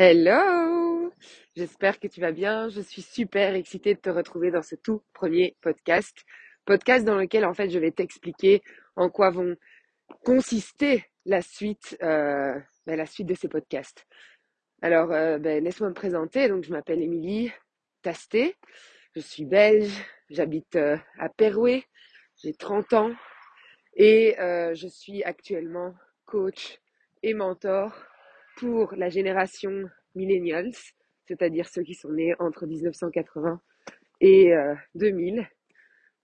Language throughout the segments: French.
Hello! J'espère que tu vas bien. Je suis super excitée de te retrouver dans ce tout premier podcast. Podcast dans lequel, en fait, je vais t'expliquer en quoi vont consister la suite, euh, ben, la suite de ces podcasts. Alors, euh, ben, laisse-moi me présenter. Donc, je m'appelle Émilie Tasté. Je suis belge. J'habite euh, à Perouet. J'ai 30 ans. Et je suis actuellement coach et mentor pour la génération millennials, c'est-à-dire ceux qui sont nés entre 1980 et 2000, euh,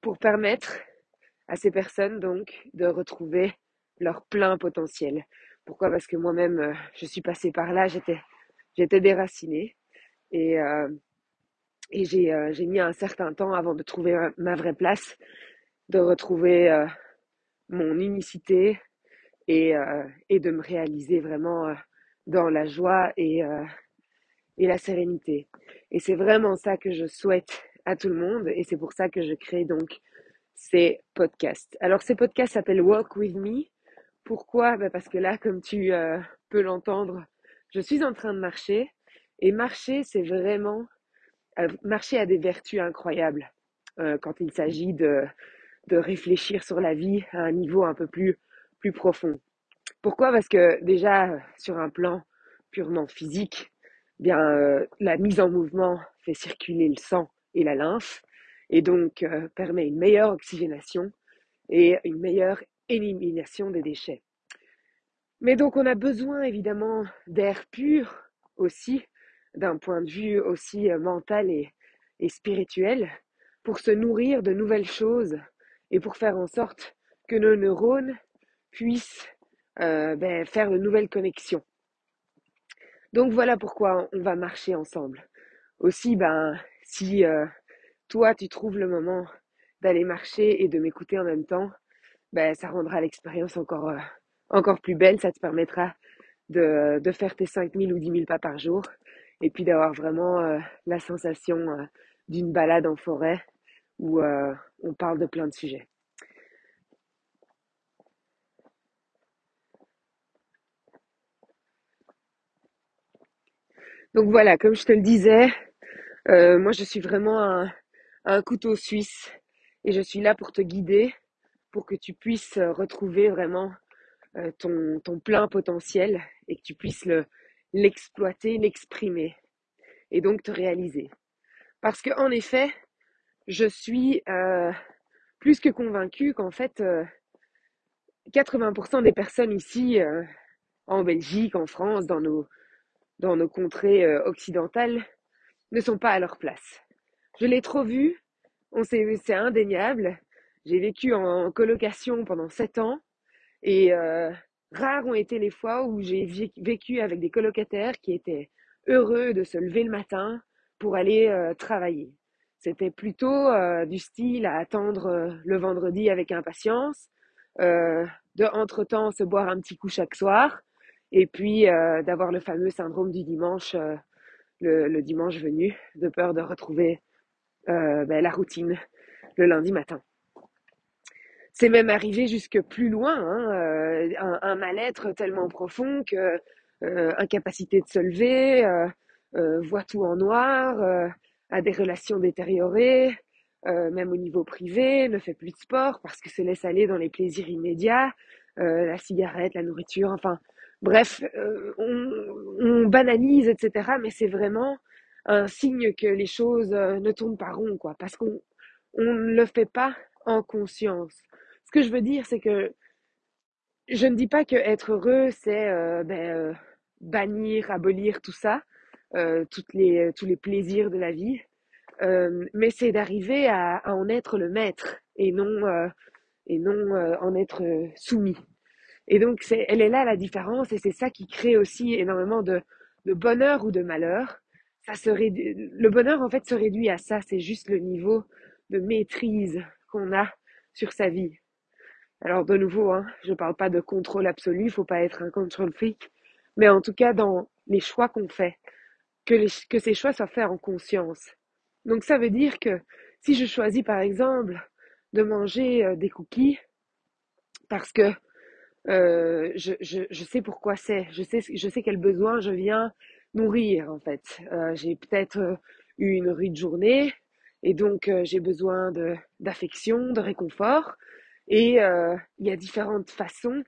pour permettre à ces personnes donc de retrouver leur plein potentiel. Pourquoi? Parce que moi-même, euh, je suis passée par là, j'étais, déracinée et, euh, j'ai, mis un certain temps avant de trouver ma, vraie place, de retrouver mon unicité et de me réaliser vraiment dans la joie et, euh, et la sérénité. Et c'est vraiment ça que je souhaite à tout le monde et c'est pour ça que je crée donc ces podcasts. Alors ces podcasts s'appellent Walk With Me. Pourquoi? Ben Parce que là, comme tu euh, peux l'entendre, je suis en train de marcher et marcher, c'est vraiment... Euh, marcher a des vertus incroyables euh, quand il s'agit de, de réfléchir sur la vie à un niveau un peu plus, plus profond. Pourquoi? Parce que déjà, sur un plan purement physique, bien euh, la mise en mouvement fait circuler le sang et la lymphe et donc euh, permet une meilleure oxygénation et une meilleure élimination des déchets. Mais donc on a besoin évidemment d'air pur aussi, d'un point de vue aussi euh, mental et spirituel, pour se nourrir de nouvelles choses et pour faire en sorte que nos neurones puissent euh, ben, faire de nouvelles connexions. Donc voilà pourquoi on va marcher ensemble. Aussi, ben, si euh, toi tu trouves le moment d'aller marcher et de m'écouter en même temps, ben, ça rendra l'expérience encore, euh, encore plus belle. Ça te permettra de, de faire tes 5000 ou 10 000 pas par jour et puis d'avoir vraiment la sensation d'une balade en forêt où on parle de plein de sujets. Donc voilà, comme je te le disais, euh, moi je suis vraiment un, couteau suisse et je suis là pour te guider, pour que tu puisses retrouver vraiment euh, ton, plein potentiel et que tu puisses le, l'exploiter, l'exprimer et donc te réaliser. Parce que en effet, je suis euh, plus que convaincue qu'en fait, 80% des personnes ici, en Belgique, en France, dans nos, dans nos contrées euh, occidentales ne sont pas à leur place. Je l'ai trop vu, c'est indéniable. J'ai vécu en colocation pendant sept ans et euh, rares ont été les fois où j'ai vécu avec des colocataires qui étaient heureux de se lever le matin pour aller euh, travailler. C'était plutôt du style à attendre le vendredi avec impatience, de entre-temps se boire un petit coup chaque soir, et puis euh, d'avoir le fameux syndrome du dimanche, euh, le, dimanche venu, de peur de retrouver euh, ben, la routine le lundi matin. C'est même arrivé jusque plus loin, hein, un, mal-être tellement profond que incapacité de se lever, voit tout en noir, a des relations détériorées, même au niveau privé, ne fait plus de sport parce que se laisse aller dans les plaisirs immédiats, la cigarette, la nourriture, enfin Bref, euh, on, banalise, etc. Mais c'est vraiment un signe que les choses euh, ne tournent pas rond, quoi, parce qu'on ne le fait pas en conscience. Ce que je veux dire, c'est que je ne dis pas que être heureux, c'est euh, ben, bannir, abolir tout ça, toutes les, tous les plaisirs de la vie, mais c'est d'arriver à, à, en être le maître et non, et non en être soumis. Et donc, c'est, elle est là la différence et c'est ça qui crée aussi énormément de, de bonheur ou de malheur. Ça se le bonheur, en fait, se réduit à ça. C'est juste le niveau de maîtrise qu'on a sur sa vie. Alors, de nouveau, hein, je ne parle pas de contrôle absolu, il faut pas être un control freak, mais en tout cas, dans les choix qu'on fait, que, les, que ces choix soient faits en conscience. Donc, ça veut dire que si je choisis, par exemple, de manger euh, des cookies, parce que euh, je, je, sais pourquoi c'est, je sais, je sais quel besoin je viens nourrir en fait. j'ai peut-être eu une rude journée et donc j'ai besoin d'affection, de réconfort. Et il y a différentes façons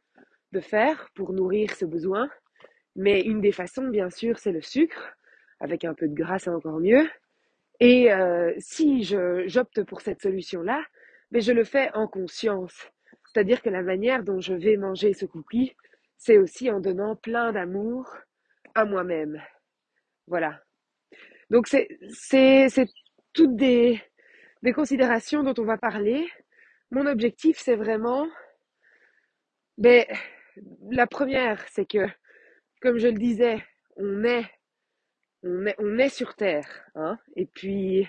de faire pour nourrir ce besoin. Mais une des façons, bien sûr, c'est le sucre, avec un peu de gras, c'est encore mieux. Et euh, si je, j'opte pour cette solution-là, mais je le fais en conscience. C'est-à-dire que la manière dont je vais manger ce cookie, c'est aussi en donnant plein d'amour à moi-même. Voilà. Donc c'est, toutes des, considérations dont on va parler. Mon objectif, c'est vraiment, ben, la première, c'est que, comme je le disais, on est on est, on est sur Terre. Hein, et, puis,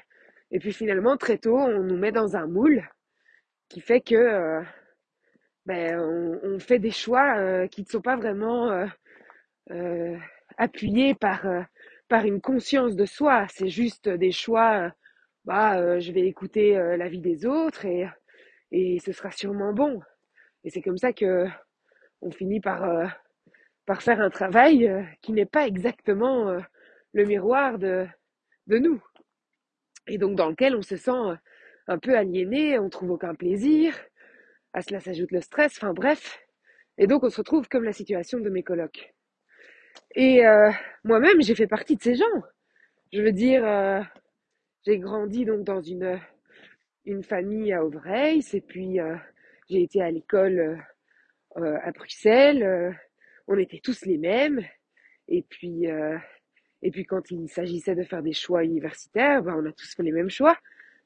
et puis finalement, très tôt, on nous met dans un moule qui fait que euh, ben, on, fait des choix euh, qui ne sont pas vraiment euh, appuyés par, par une conscience de soi. C'est juste des choix, bah, je vais écouter la vie des autres et, et ce sera sûrement bon. Et c'est comme ça que on finit par, par faire un travail qui n'est pas exactement le miroir de, de nous. Et donc dans lequel on se sent un peu aliéné, on trouve aucun plaisir, à cela s'ajoute le stress, enfin bref. Et donc on se retrouve comme la situation de mes colocs. Et euh, moi-même, j'ai fait partie de ces gens. Je veux dire, euh, j'ai grandi donc dans une, une famille à Auvreil, et puis euh, j'ai été à l'école à Bruxelles. on était tous les mêmes. Et puis, et puis quand il s'agissait de faire des choix universitaires, ben, on a tous fait les mêmes choix.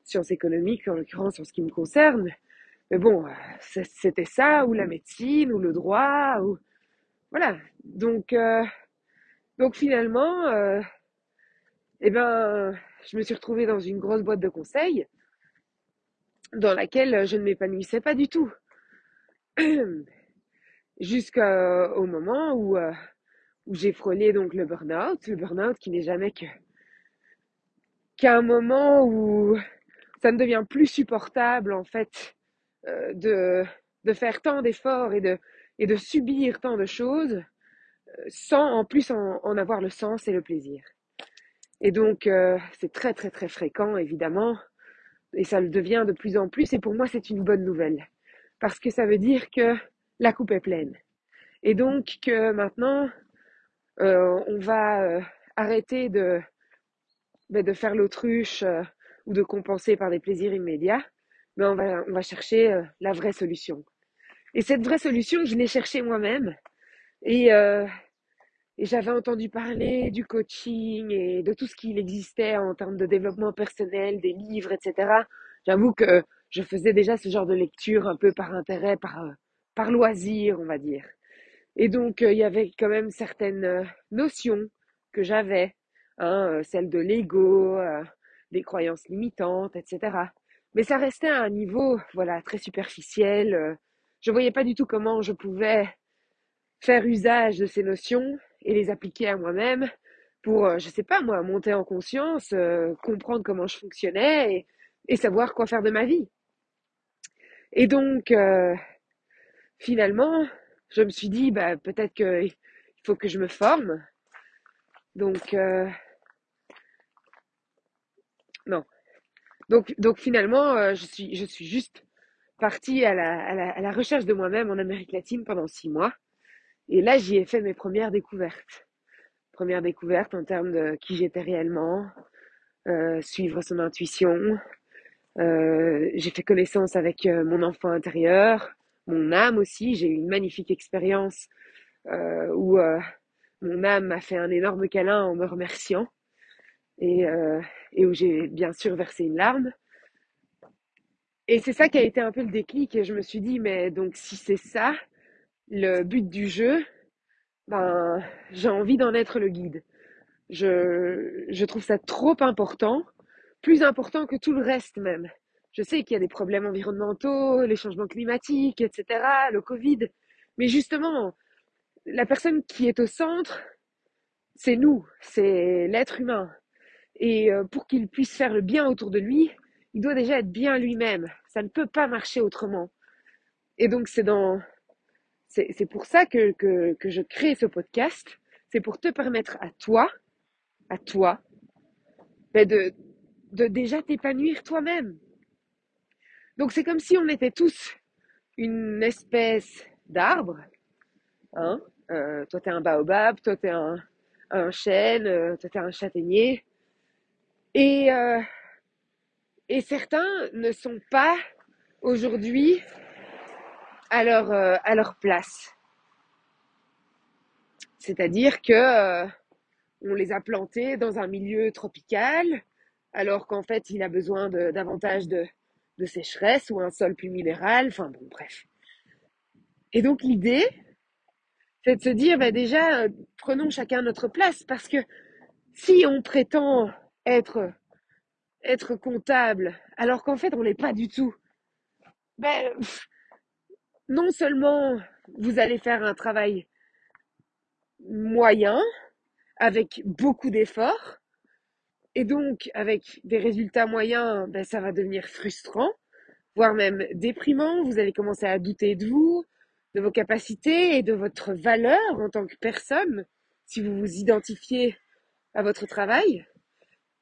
Sciences économiques, en l'occurrence, en ce qui me concerne. Mais bon, c'était ça, ou la médecine, ou le droit, ou... Voilà. Donc, euh, finalement, euh, eh ben, je me suis retrouvée dans une grosse boîte de conseils dans laquelle je ne m'épanouissais pas du tout. Jusqu'au moment où, euh, où j'ai frôlé donc le burn-out, le burn-out qui n'est jamais que qu'à un moment où ça ne devient plus supportable en fait euh, de de faire tant d'efforts et de et de subir tant de choses euh, sans en plus en, en, avoir le sens et le plaisir. Et donc euh, c'est très très très fréquent évidemment et ça le devient de plus en plus et pour moi c'est une bonne nouvelle parce que ça veut dire que la coupe est pleine et donc que maintenant on va arrêter de, ben, de faire l'autruche ou de compenser par des plaisirs immédiats, mais on va, on va chercher la vraie solution. Et cette vraie solution, je l'ai cherchée moi-même. Et, et j'avais entendu parler du coaching et de tout ce qu'il existait en termes de développement personnel, des livres, etc. J'avoue que je faisais déjà ce genre de lecture un peu par intérêt, par, par loisir, on va dire. Et donc, euh, il y avait quand même certaines euh, notions que j'avais, hein, euh, celle de l'ego, des croyances limitantes, etc. Mais ça restait à un niveau, voilà, très superficiel. je voyais pas du tout comment je pouvais faire usage de ces notions et les appliquer à moi-même pour, je sais pas moi, monter en conscience, comprendre comment je fonctionnais et, et, savoir quoi faire de ma vie. Et donc, finalement, je me suis dit, bah, peut-être qu'il faut que je me forme. Donc, euh, non. Donc, donc finalement, euh, je, suis, je suis juste partie à la, à, la, à la recherche de moi-même en Amérique latine pendant six mois. Et là, j'y ai fait mes premières découvertes. Premières découvertes en termes de qui j'étais réellement, euh, suivre son intuition. Euh, j'ai fait connaissance avec euh, mon enfant intérieur, mon âme aussi. J'ai eu une magnifique expérience euh, où euh, mon âme m'a fait un énorme câlin en me remerciant et, euh, et où j'ai bien sûr versé une larme. Et c'est ça qui a été un peu le déclic et je me suis dit, mais donc si c'est ça, le but du jeu, ben, j'ai envie d'en être le guide. Je, je trouve ça trop important, plus important que tout le reste même. Je sais qu'il y a des problèmes environnementaux, les changements climatiques, etc., le Covid. Mais justement, la personne qui est au centre, c'est nous, c'est l'être humain. Et euh, pour qu'il puisse faire le bien autour de lui, il doit déjà être bien lui-même. Ça ne peut pas marcher autrement. Et donc c'est pour ça que, que, je crée ce podcast. C'est pour te permettre à toi à toi, ben de, de déjà t'épanouir toi-même. Donc c'est comme si on était tous une espèce d'arbre. Hein euh, toi, t'es un baobab, toi, t'es un, un chêne, euh, toi, t'es un châtaignier. Et, euh, et certains ne sont pas aujourd'hui à leur, euh, à leur place. C'est-à-dire que euh, on les a plantés dans un milieu tropical, alors qu'en fait, il a besoin de, davantage de, de sécheresse ou un sol plus minéral. Enfin bon, bref. Et donc l'idée, c'est de se dire, bah déjà, euh, prenons chacun notre place, parce que si on prétend être être comptable, alors qu'en fait on n'est pas du tout, ben non seulement vous allez faire un travail moyen avec beaucoup d'efforts, et donc avec des résultats moyens, ben ça va devenir frustrant, voire même déprimant. Vous allez commencer à douter de vous, de vos capacités et de votre valeur en tant que personne, si vous vous identifiez à votre travail.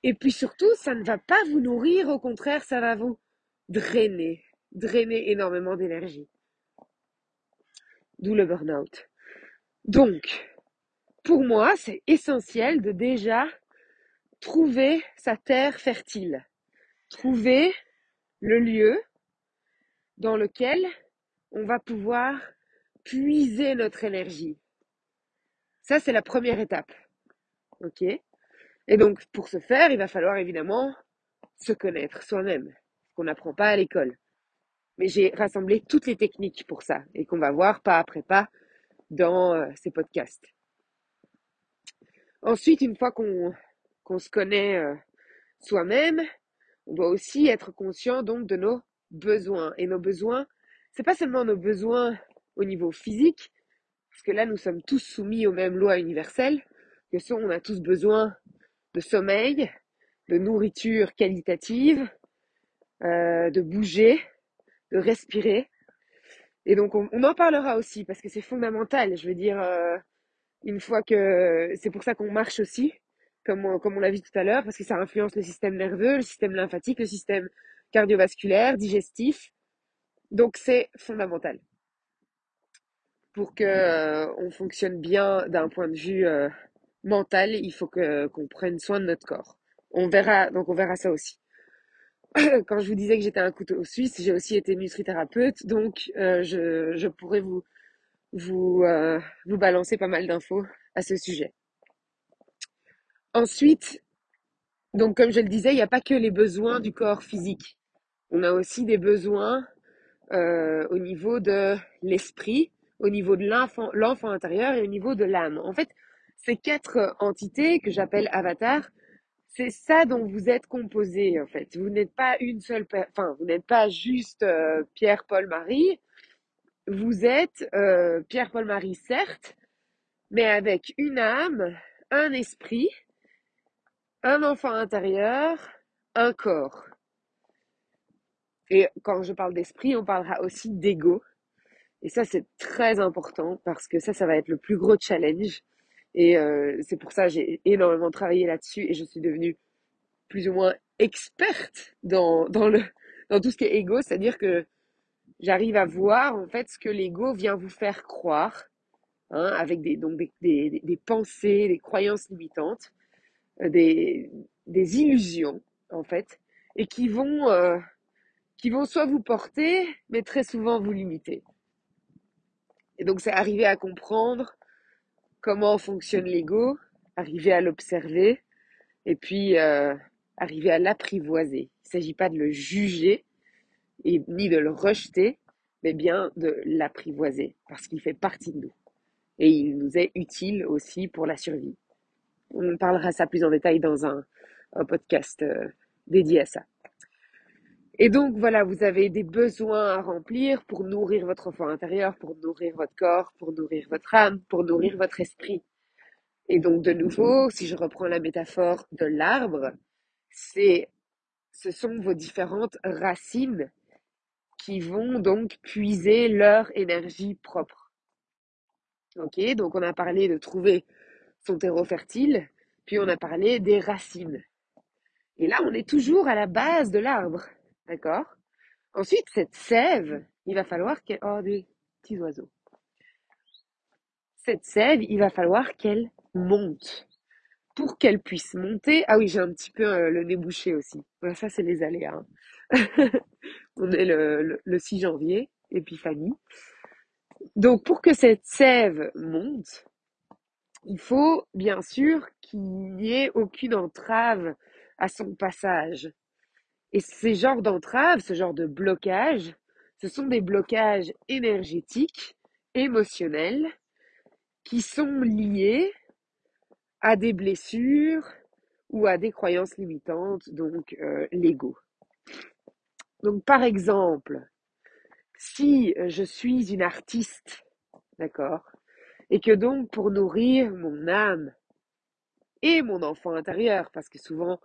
Et puis surtout, ça ne va pas vous nourrir, au contraire, ça va vous drainer, drainer énormément d'énergie. D'où le burn-out. Donc, pour moi, c'est essentiel de déjà trouver sa terre fertile, trouver le lieu dans lequel on va pouvoir puiser notre énergie. Ça, c'est la première étape. OK? Et donc, pour ce faire, il va falloir évidemment se connaître soi-même, qu'on n'apprend pas à l'école. Mais j'ai rassemblé toutes les techniques pour ça et qu'on va voir pas après pas dans euh, ces podcasts. Ensuite, une fois qu'on qu'on se connaît euh, soi-même, on doit aussi être conscient donc de nos besoins. Et nos besoins, c'est pas seulement nos besoins au niveau physique, parce que là nous sommes tous soumis aux mêmes lois universelles, que sont on a tous besoin de sommeil, de nourriture qualitative, euh, de bouger, de respirer. Et donc on, en parlera aussi parce que c'est fondamental. Je veux dire, euh, une fois que c'est pour ça qu'on marche aussi, comme on, comme on l'a vu tout à l'heure, parce que ça influence le système nerveux, le système lymphatique, le système cardiovasculaire, digestif. Donc c'est fondamental pour que euh, on fonctionne bien d'un point de vue euh, mental. Il faut que qu'on prenne soin de notre corps. On verra donc on verra ça aussi. Quand je vous disais que j'étais un couteau suisse, j'ai aussi été nutrithérapeute, donc euh, je, pourrais vous vous euh, vous balancer pas mal d'infos à ce sujet. Ensuite, donc comme je le disais, il n'y a pas que les besoins du corps physique. On a aussi des besoins euh, au niveau de l'esprit, au niveau de l'enfant, l'enfant intérieur et au niveau de l'âme. En fait, ces quatre entités que j'appelle avatars, c'est ça dont vous êtes composé en fait. Vous n'êtes pas une seule, enfin, vous n'êtes pas juste euh, Pierre, Paul, Marie. Vous êtes euh, Pierre, Paul, Marie, certes, mais avec une âme, un esprit, un enfant intérieur, un corps. Et quand je parle d'esprit, on parlera aussi d'ego. Et ça, c'est très important parce que ça, ça va être le plus gros challenge. Et euh, c'est pour ça j'ai énormément travaillé là-dessus et je suis devenue plus ou moins experte dans, dans, le, dans tout ce qui est ego. C'est-à-dire que j'arrive à voir en fait ce que l'ego vient vous faire croire, hein, avec des, donc des, des, des pensées, des croyances limitantes, euh, des, des illusions en fait, et qui vont, euh, qui vont soit vous porter, mais très souvent vous limiter. Et donc c'est arriver à comprendre comment fonctionne l'ego, arriver à l'observer, et puis euh, arriver à l'apprivoiser. Il ne s'agit pas de le juger, et ni de le rejeter, mais bien de l'apprivoiser, parce qu'il fait partie de nous. Et il nous est utile aussi pour la survie. On parlera ça plus en détail dans un, un podcast euh, dédié à ça. Et donc voilà, vous avez des besoins à remplir pour nourrir votre enfant intérieur, pour nourrir votre corps, pour nourrir votre âme, pour nourrir votre esprit. Et donc de nouveau, si je reprends la métaphore de l'arbre, c'est ce sont vos différentes racines qui vont donc puiser leur énergie propre. Ok, donc on a parlé de trouver son terreau fertile, puis on a parlé des racines. Et là, on est toujours à la base de l'arbre, d'accord Ensuite, cette sève, il va falloir qu'elle... Oh, des petits oiseaux. Cette sève, il va falloir qu'elle monte. Pour qu'elle puisse monter... Ah oui, j'ai un petit peu euh, le nez bouché aussi. ça, c'est les aléas. Hein. on est le, le 6 janvier, épiphanie. Donc, pour que cette sève monte, il faut bien sûr qu'il n'y ait aucune entrave à son passage. Et ces genres d'entraves, ce genre de blocage, ce sont des blocages énergétiques, émotionnels, qui sont liés à des blessures ou à des croyances limitantes, donc euh, l'ego. Donc par exemple, si je suis une artiste, d'accord, et que donc pour nourrir mon âme et mon enfant intérieur, parce que souvent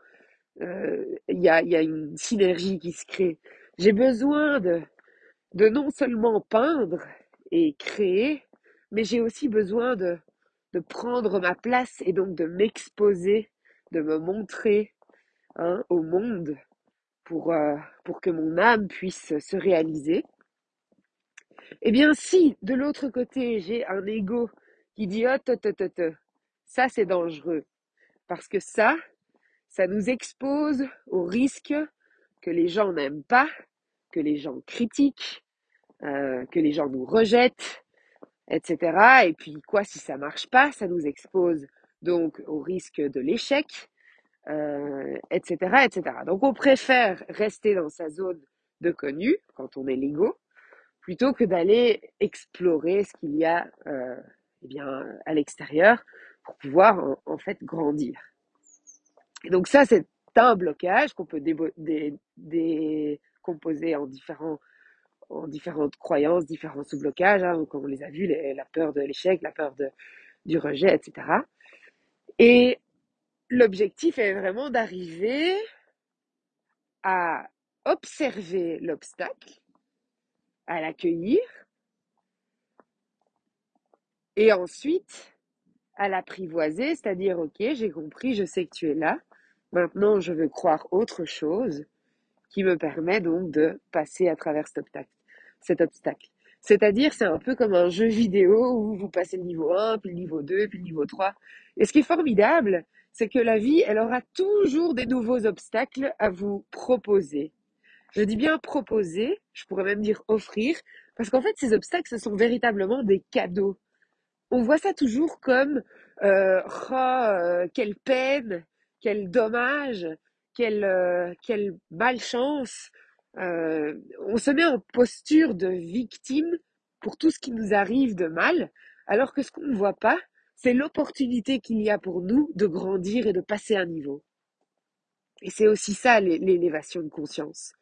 euh, il y, a, y, a, une synergie qui se crée. J'ai besoin de, de non seulement peindre et créer, mais j'ai aussi besoin de, de prendre ma place et donc de m'exposer, de me montrer hein, au monde pour, euh, pour que mon âme puisse se réaliser. Eh bien, si de l'autre côté j'ai un ego qui dit oh, ça c'est dangereux, parce que ça, ça nous expose au risque que les gens n'aiment pas, que les gens critiquent, euh, que les gens nous rejettent, etc. Et puis quoi si ça marche pas, ça nous expose donc au risque de l'échec, euh, etc., etc. Donc on préfère rester dans sa zone de connu quand on est l'ego, plutôt que d'aller explorer ce qu'il y a euh, eh bien à l'extérieur pour pouvoir en fait grandir. Donc ça, c'est un blocage qu'on peut décomposer en différentes croyances, différents sous-blocages, hein, comme on les a vus, la peur de l'échec, la peur du rejet, etc. Et l'objectif est vraiment d'arriver à observer l'obstacle, à l'accueillir, et ensuite à l'apprivoiser, c'est-à-dire, ok, j'ai compris, je sais que tu es là, Maintenant, je veux croire autre chose qui me permet donc de passer à travers cet obstacle. C'est-à-dire, c'est un peu comme un jeu vidéo où vous passez le niveau 1, puis le niveau 2, puis le niveau 3. Et ce qui est formidable, c'est que la vie, elle aura toujours des nouveaux obstacles à vous proposer. Je dis bien proposer, je pourrais même dire offrir, parce qu'en fait, ces obstacles, ce sont véritablement des cadeaux. On voit ça toujours comme euh, oh, euh, quelle peine, quel dommage, quelle, euh, malchance. Euh, on se met en posture de victime pour tout ce qui nous arrive de mal, alors que ce qu'on ne voit pas, c'est l'opportunité qu'il y a pour nous de grandir et de passer un niveau. Et c'est aussi ça l'élévation de conscience.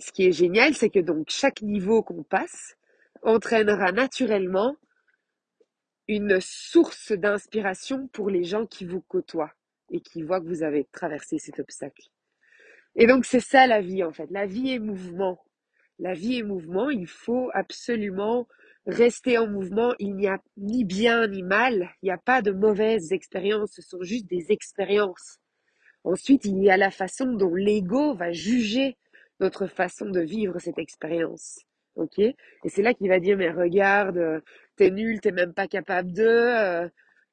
Ce qui est génial, c'est que donc chaque niveau qu'on passe entraînera naturellement une source d'inspiration pour les gens qui vous côtoient et qui voient que vous avez traversé cet obstacle. Et donc c'est ça la vie en fait. La vie est mouvement. La vie est mouvement. Il faut absolument rester en mouvement. Il n'y a ni bien ni mal. Il n'y a pas de mauvaises expériences. Ce sont juste des expériences. Ensuite, il y a la façon dont l'ego va juger notre façon de vivre cette expérience. Ok Et c'est là qu'il va dire mais regarde, t'es nul, t'es même pas capable de, euh,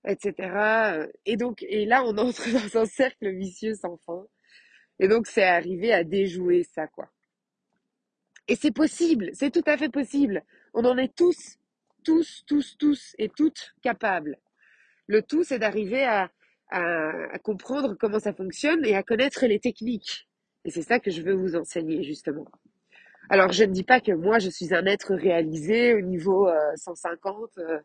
etc. Et donc, et là, on entre dans un cercle vicieux sans fin. Et donc, c'est arrivé à déjouer ça, quoi. Et c'est possible, c'est tout à fait possible. On en est tous, tous, tous, tous et toutes capables. Le tout, c'est d'arriver à, à comprendre comment ça fonctionne et à connaître les techniques. Et c'est ça que je veux vous enseigner, justement. Alors, je ne dis pas que moi, je suis un être réalisé au niveau 150, euh, euh,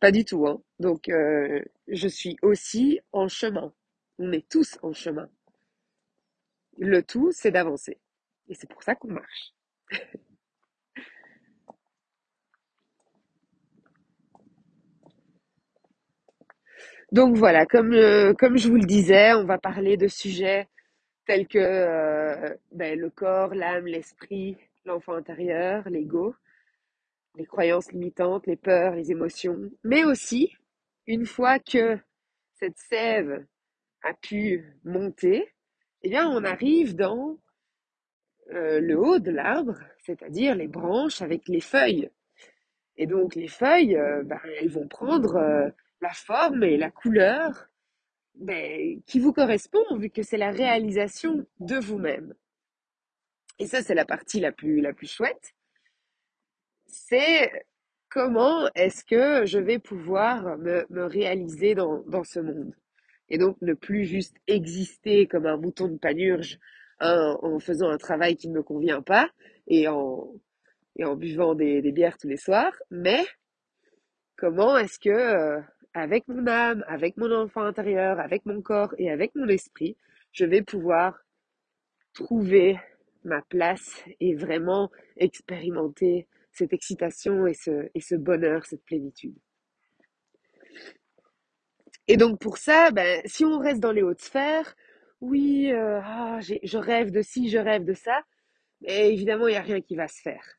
pas du tout. Hein. Donc, euh, je suis aussi en chemin. On est tous en chemin. Le tout, c'est d'avancer. Et c'est pour ça qu'on marche. Donc voilà, comme, je vous le disais, on va parler de sujets tels que ben, le corps, l'âme, l'esprit, l'enfant intérieur, l'ego, les croyances limitantes, les peurs, les émotions, mais aussi, une fois que cette sève a pu monter, eh bien, on arrive dans euh, le haut de l'arbre, c'est-à-dire les branches avec les feuilles. Et donc, les feuilles, euh, ben, elles vont prendre euh, la forme et la couleur ben, qui vous correspond, vu que c'est la réalisation de vous-même. Et ça, c'est la partie la plus, la plus chouette. C'est comment est-ce que je vais pouvoir me, me réaliser dans, dans ce monde? Et donc ne plus juste exister comme un mouton de panurge hein, en faisant un travail qui ne me convient pas et en, et en buvant des, bières tous les soirs, mais comment est-ce que euh, avec mon âme, avec mon enfant intérieur, avec mon corps et avec mon esprit, je vais pouvoir trouver ma place et vraiment expérimenter cette excitation et ce, bonheur, cette plénitude. Et donc pour ça, ben, si on reste dans les hautes sphères, oui, euh, ah, je rêve de ci, je rêve de ça, mais évidemment, il n'y a rien qui va se faire.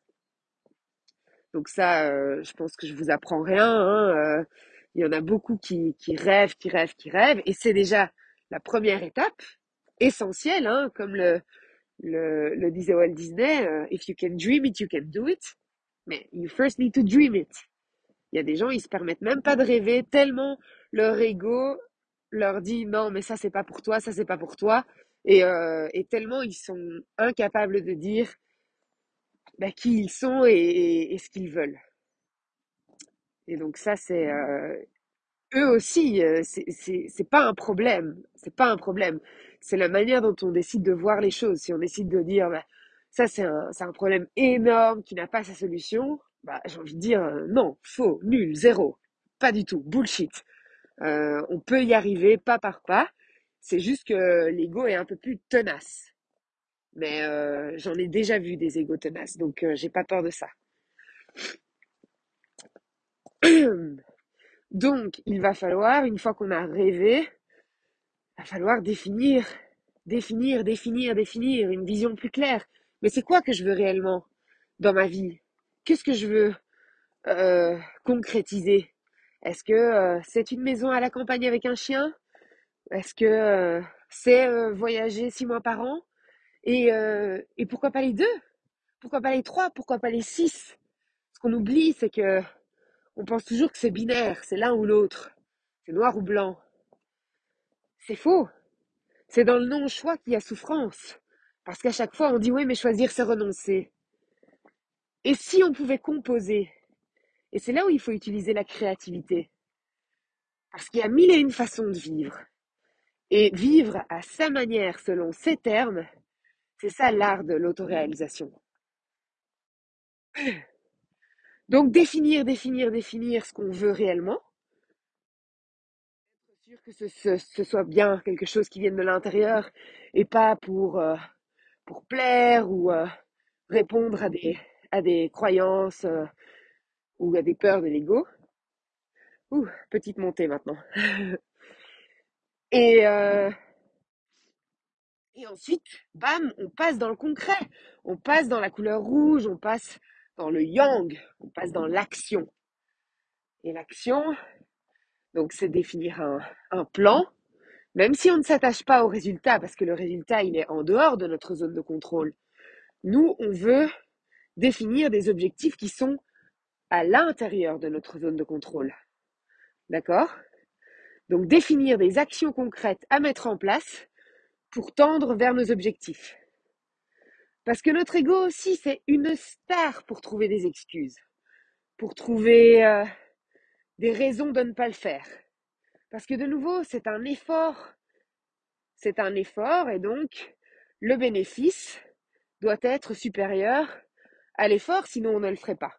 Donc ça, euh, je pense que je vous apprends rien. Hein, euh, il y en a beaucoup qui, qui rêvent, qui rêvent, qui rêvent, et c'est déjà la première étape essentielle, hein, comme le, le, le disait Walt Disney, if you can dream it, you can do it. Mais you first need to dream it. Il y a des gens, ils se permettent même pas de rêver tellement leur ego leur dit non, mais ça c'est pas pour toi, ça c'est pas pour toi. Et, euh, et tellement ils sont incapables de dire bah, qui ils sont et, ce qu'ils veulent. Et donc ça c'est euh, eux aussi, euh, c'est pas un problème, c'est pas un problème. C'est la manière dont on décide de voir les choses. Si on décide de dire bah, ça c'est un, un problème énorme qui n'a pas sa solution, bah, j'ai envie de dire euh, non, faux, nul, zéro, pas du tout, bullshit. Euh, on peut y arriver pas par pas. C'est juste que l'ego est un peu plus tenace. Mais euh, j'en ai déjà vu des égos tenaces, donc j'ai pas peur de ça. donc, il va falloir, une fois qu'on a rêvé, va falloir définir, définir, définir, définir une vision plus claire. Mais c'est quoi que je veux réellement dans ma vie? Qu'est-ce que je veux euh, concrétiser? Est-ce que euh, c'est une maison à la campagne avec un chien? Est-ce que euh, c'est voyager six mois par an? Et, et pourquoi pas les deux? Pourquoi pas les trois? Pourquoi pas les six? Ce qu'on oublie, c'est que on pense toujours que c'est binaire, c'est l'un ou l'autre, c'est noir ou blanc. C'est faux. C'est dans le non-choix qu'il y a souffrance. Parce qu'à chaque fois, on dit oui, mais choisir, c'est renoncer. Et si on pouvait composer? Et c'est là où il faut utiliser la créativité. Parce qu'il y a mille et une façons de vivre. Et vivre à sa manière, selon ses termes, c'est ça l'art de l'autoréalisation. Donc définir, définir, définir ce qu'on veut réellement. Sûr que ce, ce, soit bien quelque chose qui vienne de l'intérieur et pas pour, euh, pour plaire ou euh, répondre à des, à des croyances euh, ou à des peurs de l'ego. Ouh, petite montée maintenant. et, et ensuite, bam, on passe dans le concret. On passe dans la couleur rouge, on passe dans le yang, on passe dans l'action. Et l'action, donc c'est définir un, plan, même si on ne s'attache pas au résultat, parce que le résultat, il est en dehors de notre zone de contrôle. Nous, on veut définir des objectifs qui sont à l'intérieur de notre zone de contrôle. D'accord? Donc définir des actions concrètes à mettre en place pour tendre vers nos objectifs. Parce que notre ego aussi, c'est une star pour trouver des excuses, pour trouver euh, des raisons de ne pas le faire. Parce que de nouveau, c'est un effort. C'est un effort et donc le bénéfice doit être supérieur à l'effort, sinon on ne le ferait pas.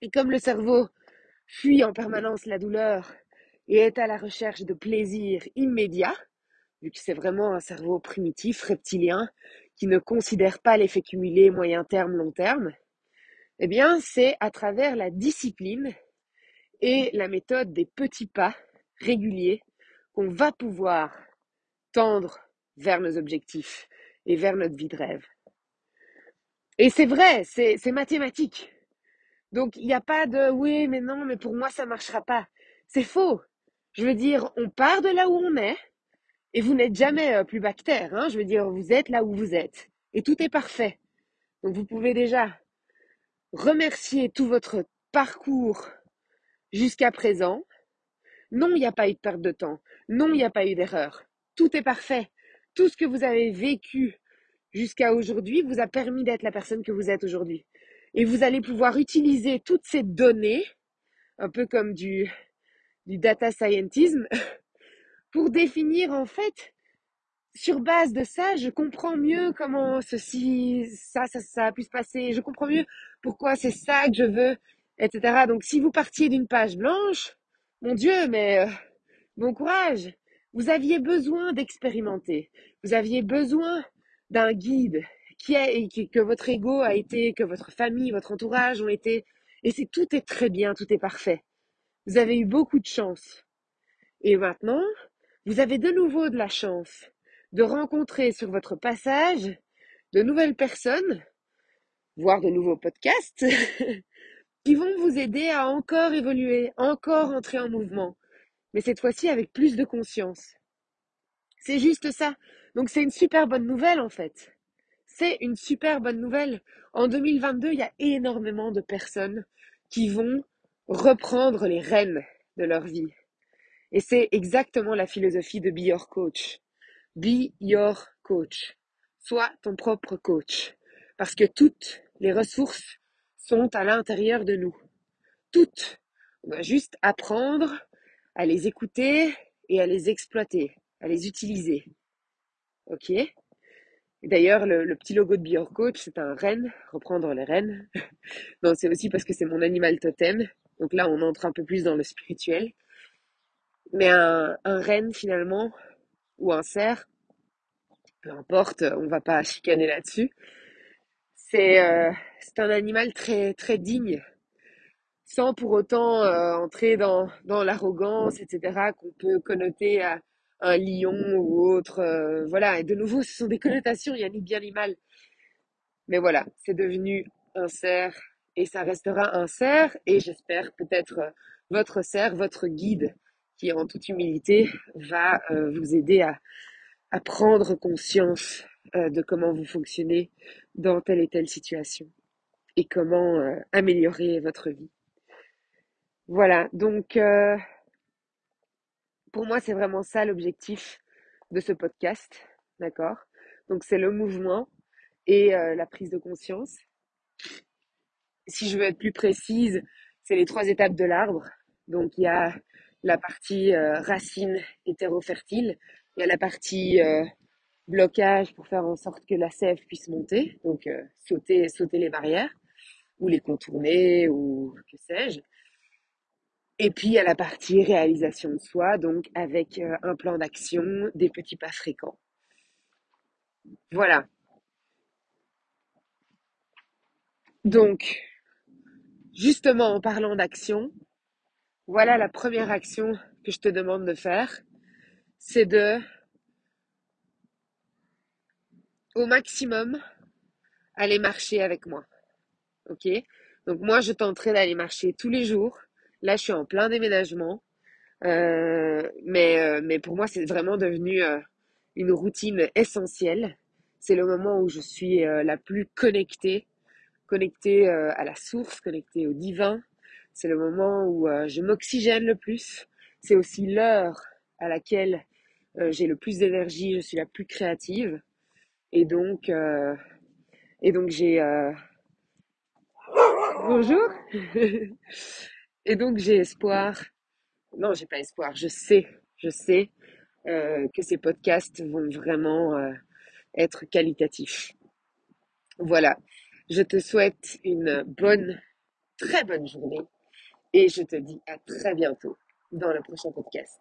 Et comme le cerveau fuit en permanence la douleur et est à la recherche de plaisir immédiat, vu que c'est vraiment un cerveau primitif, reptilien, qui ne considère pas l'effet cumulé moyen terme, long terme, eh bien, c'est à travers la discipline et la méthode des petits pas réguliers qu'on va pouvoir tendre vers nos objectifs et vers notre vie de rêve. Et c'est vrai, c'est mathématique. Donc, il n'y a pas de oui, mais non, mais pour moi, ça ne marchera pas. C'est faux. Je veux dire, on part de là où on est et vous n'êtes jamais euh, plus bactère. Hein. Je veux dire, vous êtes là où vous êtes et tout est parfait. Donc vous pouvez déjà remercier tout votre parcours jusqu'à présent. Non, il n'y a pas eu de perte de temps. Non, il n'y a pas eu d'erreur. Tout est parfait. Tout ce que vous avez vécu jusqu'à aujourd'hui vous a permis d'être la personne que vous êtes aujourd'hui. Et vous allez pouvoir utiliser toutes ces données, un peu comme du, data scientism, pour définir en fait, sur base de ça, je comprends mieux comment ceci, ça, ça, ça a pu se passer, je comprends mieux pourquoi c'est ça que je veux, etc. Donc si vous partiez d'une page blanche, mon Dieu, mais euh, bon courage. Vous aviez besoin d'expérimenter. Vous aviez besoin d'un guide qui est, que votre ego a été, que votre famille, votre entourage ont été. Et c'est tout est très bien, tout est parfait. Vous avez eu beaucoup de chance. Et maintenant, vous avez de nouveau de la chance de rencontrer sur votre passage de nouvelles personnes, voire de nouveaux podcasts, qui vont vous aider à encore évoluer, encore entrer en mouvement, mais cette fois-ci avec plus de conscience. C'est juste ça. Donc c'est une super bonne nouvelle en fait. C'est une super bonne nouvelle. En 2022, il y a énormément de personnes qui vont reprendre les rênes de leur vie. Et c'est exactement la philosophie de Be Your Coach. Be Your Coach. Sois ton propre coach. Parce que toutes les ressources sont à l'intérieur de nous. Toutes. On doit juste apprendre à les écouter et à les exploiter, à les utiliser. Ok? D'ailleurs, le, petit logo de Be Coach, c'est un renne, reprendre les rennes. non, c'est aussi parce que c'est mon animal totem. Donc là, on entre un peu plus dans le spirituel. Mais un, un renne, finalement, ou un cerf, peu importe, on va pas chicaner là-dessus. C'est euh, c'est un animal très très digne, sans pour autant euh, entrer dans, dans l'arrogance, etc., qu'on peut connoter à un lion ou autre. Euh, voilà, et de nouveau, ce sont des connotations, il y a ni bien ni mal. Mais voilà, c'est devenu un cerf et ça restera un cerf et j'espère peut-être votre cerf, votre guide qui en toute humilité va vous aider à, à prendre conscience de comment vous fonctionnez dans telle et telle situation et comment améliorer votre vie. Voilà, donc pour moi, c'est vraiment ça l'objectif de ce podcast, d'accord? Donc c'est le mouvement et euh, la prise de conscience. Si je veux être plus précise, c'est les trois étapes de l'arbre. Donc il y a la partie euh, racine hétérofertile, il y a la partie euh, blocage pour faire en sorte que la sève puisse monter, donc sauter, sauter les barrières ou les contourner ou que sais-je. Et puis, il y a la partie réalisation de soi, donc avec euh, un plan d'action, des petits pas fréquents. Voilà. Donc, justement, en parlant d'action, voilà la première action que je te demande de faire. C'est de, au maximum, aller marcher avec moi. Ok? Donc moi, je tenterai d'aller marcher tous les jours Là, je suis en plein déménagement. Euh, mais, euh, mais pour moi, c'est vraiment devenu euh, une routine essentielle. C'est le moment où je suis la plus connectée, connectée à la source, connectée au divin. C'est le moment où je m'oxygène le plus. C'est aussi l'heure à laquelle j'ai le plus d'énergie, je suis la plus créative. Et donc, et donc j'ai... Bonjour Et donc j'ai espoir, non j'ai pas espoir, je sais, je sais euh, que ces podcasts vont vraiment euh, être qualitatifs. Voilà, je te souhaite une bonne, très bonne journée et je te dis à très bientôt dans le prochain podcast.